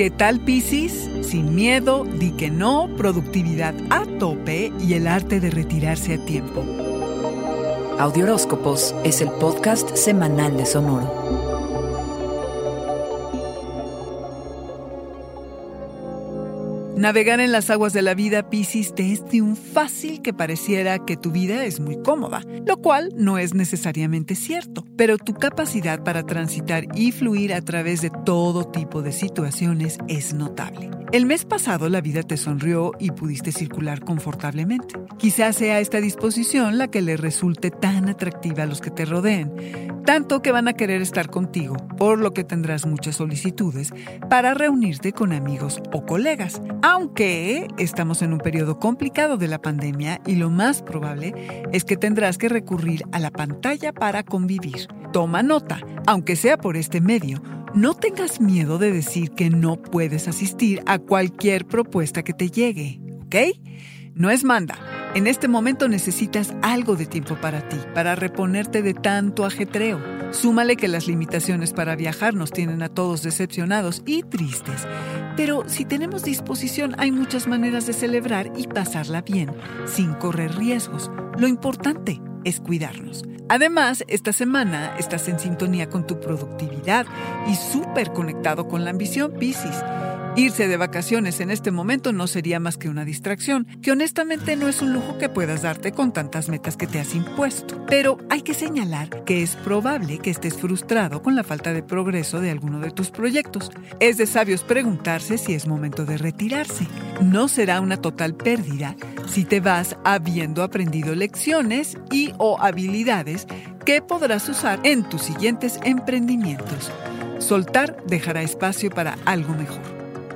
¿Qué tal Piscis? Sin miedo, di que no, productividad a tope y el arte de retirarse a tiempo. Audioróscopos es el podcast semanal de Sonoro. Navegar en las aguas de la vida, Piscis, te es de un fácil que pareciera que tu vida es muy cómoda, lo cual no es necesariamente cierto, pero tu capacidad para transitar y fluir a través de todo tipo de situaciones es notable. El mes pasado la vida te sonrió y pudiste circular confortablemente. Quizás sea esta disposición la que le resulte tan atractiva a los que te rodeen, tanto que van a querer estar contigo, por lo que tendrás muchas solicitudes para reunirte con amigos o colegas, aunque estamos en un periodo complicado de la pandemia y lo más probable es que tendrás que recurrir a la pantalla para convivir. Toma nota, aunque sea por este medio, no tengas miedo de decir que no puedes asistir a cualquier propuesta que te llegue, ¿ok? No es manda. En este momento necesitas algo de tiempo para ti, para reponerte de tanto ajetreo. Súmale que las limitaciones para viajar nos tienen a todos decepcionados y tristes. Pero si tenemos disposición hay muchas maneras de celebrar y pasarla bien, sin correr riesgos. Lo importante es cuidarnos. Además, esta semana estás en sintonía con tu productividad y súper conectado con la ambición Pisces. Irse de vacaciones en este momento no sería más que una distracción, que honestamente no es un lujo que puedas darte con tantas metas que te has impuesto. Pero hay que señalar que es probable que estés frustrado con la falta de progreso de alguno de tus proyectos. Es de sabios preguntarse si es momento de retirarse. No será una total pérdida si te vas habiendo aprendido lecciones y o habilidades que podrás usar en tus siguientes emprendimientos. Soltar dejará espacio para algo mejor.